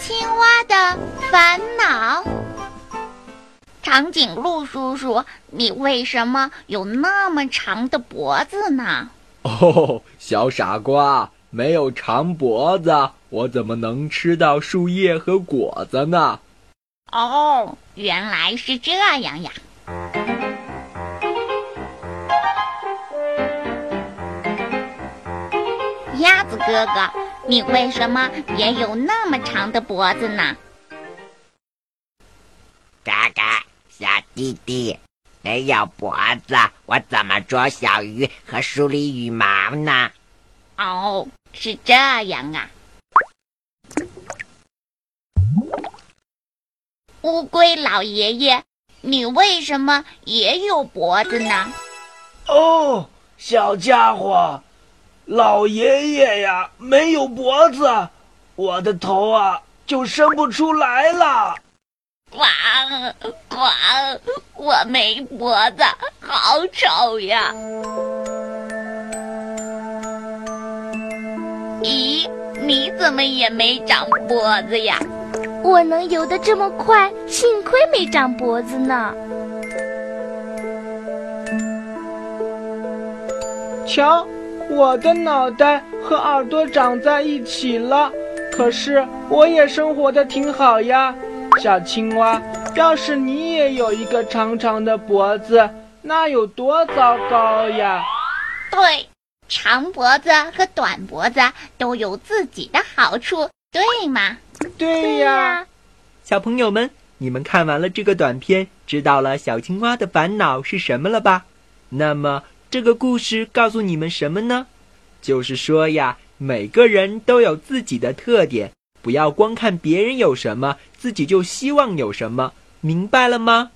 青蛙的烦恼。长颈鹿叔叔，你为什么有那么长的脖子呢？哦，小傻瓜，没有长脖子，我怎么能吃到树叶和果子呢？哦，原来是这样呀！鸭子哥哥，你为什么也有那么长的脖子呢？嘎嘎。小弟弟，没有脖子，我怎么捉小鱼和梳理羽毛呢？哦，是这样啊。乌龟老爷爷，你为什么也有脖子呢？哦，小家伙，老爷爷呀，没有脖子，我的头啊就伸不出来了。呱呱！我没脖子，好丑呀！咦，你怎么也没长脖子呀？我能游得这么快，幸亏没长脖子呢。瞧，我的脑袋和耳朵长在一起了，可是我也生活的挺好呀。小青蛙，要是你也有一个长长的脖子，那有多糟糕呀？对，长脖子和短脖子都有自己的好处，对吗？对呀。小朋友们，你们看完了这个短片，知道了小青蛙的烦恼是什么了吧？那么这个故事告诉你们什么呢？就是说呀，每个人都有自己的特点。不要光看别人有什么，自己就希望有什么，明白了吗？